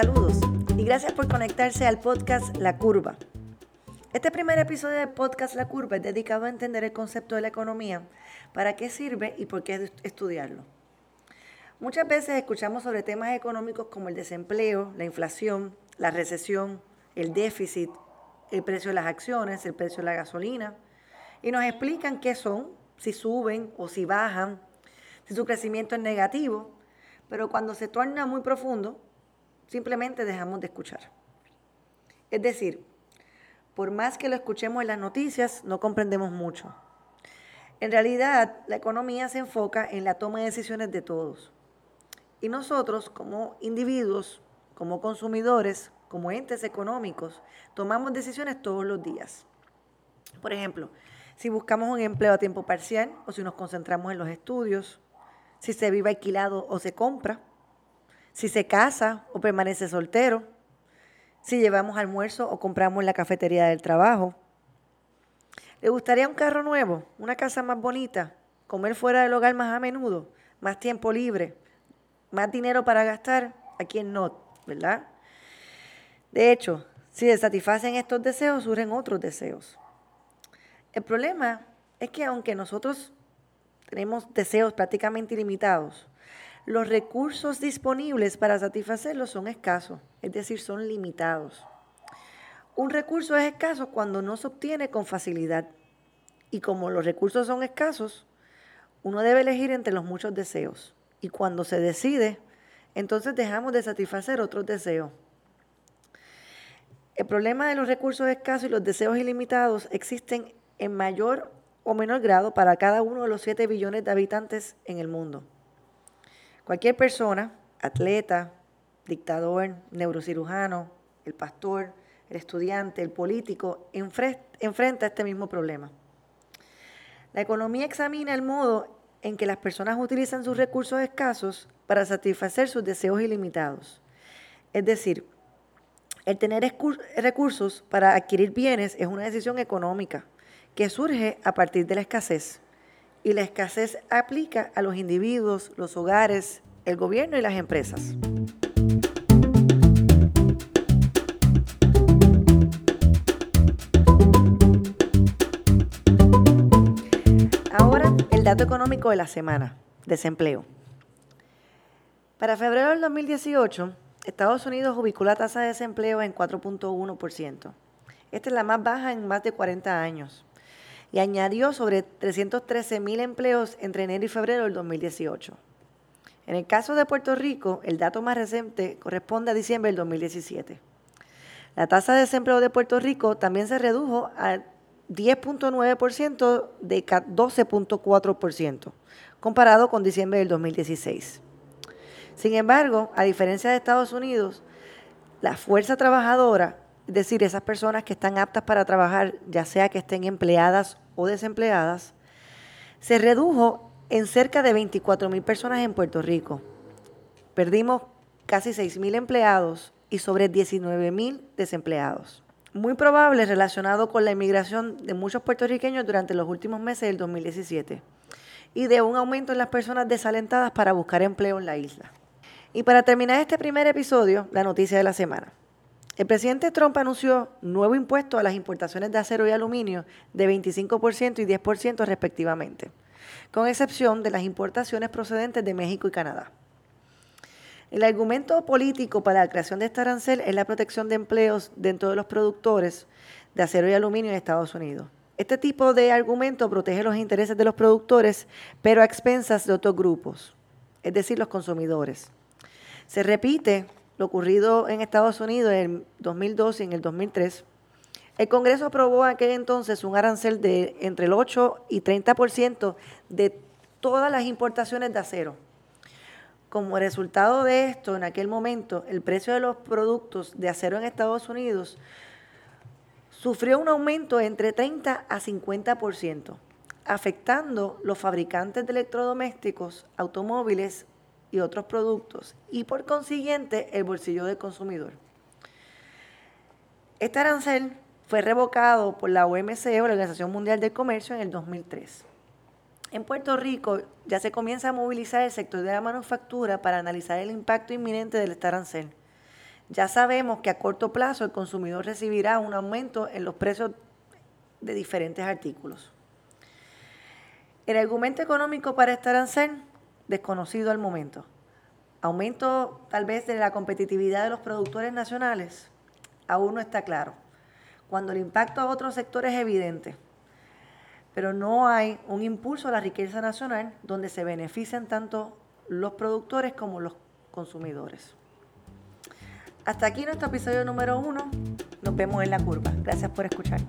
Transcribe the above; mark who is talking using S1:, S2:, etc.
S1: Saludos y gracias por conectarse al podcast La Curva. Este primer episodio del podcast La Curva es dedicado a entender el concepto de la economía, para qué sirve y por qué estudiarlo. Muchas veces escuchamos sobre temas económicos como el desempleo, la inflación, la recesión, el déficit, el precio de las acciones, el precio de la gasolina, y nos explican qué son, si suben o si bajan, si su crecimiento es negativo, pero cuando se torna muy profundo, simplemente dejamos de escuchar. Es decir, por más que lo escuchemos en las noticias, no comprendemos mucho. En realidad, la economía se enfoca en la toma de decisiones de todos. Y nosotros, como individuos, como consumidores, como entes económicos, tomamos decisiones todos los días. Por ejemplo, si buscamos un empleo a tiempo parcial o si nos concentramos en los estudios, si se vive alquilado o se compra, si se casa o permanece soltero, si llevamos almuerzo o compramos en la cafetería del trabajo. ¿Le gustaría un carro nuevo, una casa más bonita, comer fuera del hogar más a menudo, más tiempo libre, más dinero para gastar? ¿A quién no? ¿Verdad? De hecho, si se satisfacen estos deseos, surgen otros deseos. El problema es que aunque nosotros tenemos deseos prácticamente ilimitados, los recursos disponibles para satisfacerlos son escasos, es decir, son limitados. Un recurso es escaso cuando no se obtiene con facilidad. Y como los recursos son escasos, uno debe elegir entre los muchos deseos. Y cuando se decide, entonces dejamos de satisfacer otros deseos. El problema de los recursos escasos y los deseos ilimitados existen en mayor o menor grado para cada uno de los 7 billones de habitantes en el mundo. Cualquier persona, atleta, dictador, neurocirujano, el pastor, el estudiante, el político, enfrenta este mismo problema. La economía examina el modo en que las personas utilizan sus recursos escasos para satisfacer sus deseos ilimitados. Es decir, el tener recursos para adquirir bienes es una decisión económica que surge a partir de la escasez y la escasez aplica a los individuos, los hogares, el gobierno y las empresas. Ahora, el dato económico de la semana, desempleo. Para febrero del 2018, Estados Unidos ubicó la tasa de desempleo en 4.1%. Esta es la más baja en más de 40 años y añadió sobre 313 mil empleos entre enero y febrero del 2018. En el caso de Puerto Rico, el dato más reciente corresponde a diciembre del 2017. La tasa de desempleo de Puerto Rico también se redujo a 10.9% de 12.4%, comparado con diciembre del 2016. Sin embargo, a diferencia de Estados Unidos, la fuerza trabajadora es decir, esas personas que están aptas para trabajar, ya sea que estén empleadas o desempleadas, se redujo en cerca de 24 mil personas en Puerto Rico. Perdimos casi 6 mil empleados y sobre 19 mil desempleados. Muy probable relacionado con la inmigración de muchos puertorriqueños durante los últimos meses del 2017 y de un aumento en las personas desalentadas para buscar empleo en la isla. Y para terminar este primer episodio, la noticia de la semana. El presidente Trump anunció nuevo impuesto a las importaciones de acero y aluminio de 25% y 10% respectivamente, con excepción de las importaciones procedentes de México y Canadá. El argumento político para la creación de este arancel es la protección de empleos dentro de los productores de acero y aluminio en Estados Unidos. Este tipo de argumento protege los intereses de los productores, pero a expensas de otros grupos, es decir, los consumidores. Se repite lo ocurrido en Estados Unidos en 2002 y en el 2003, el Congreso aprobó aquel entonces un arancel de entre el 8 y 30% de todas las importaciones de acero. Como resultado de esto, en aquel momento, el precio de los productos de acero en Estados Unidos sufrió un aumento entre 30 a 50%, afectando los fabricantes de electrodomésticos, automóviles, y otros productos y por consiguiente el bolsillo del consumidor. Este arancel fue revocado por la OMC, la Organización Mundial del Comercio, en el 2003. En Puerto Rico ya se comienza a movilizar el sector de la manufactura para analizar el impacto inminente del este arancel. Ya sabemos que a corto plazo el consumidor recibirá un aumento en los precios de diferentes artículos. El argumento económico para este arancel, desconocido al momento. Aumento tal vez de la competitividad de los productores nacionales, aún no está claro. Cuando el impacto a otros sectores es evidente, pero no hay un impulso a la riqueza nacional donde se benefician tanto los productores como los consumidores. Hasta aquí nuestro episodio número uno. Nos vemos en la curva. Gracias por escuchar.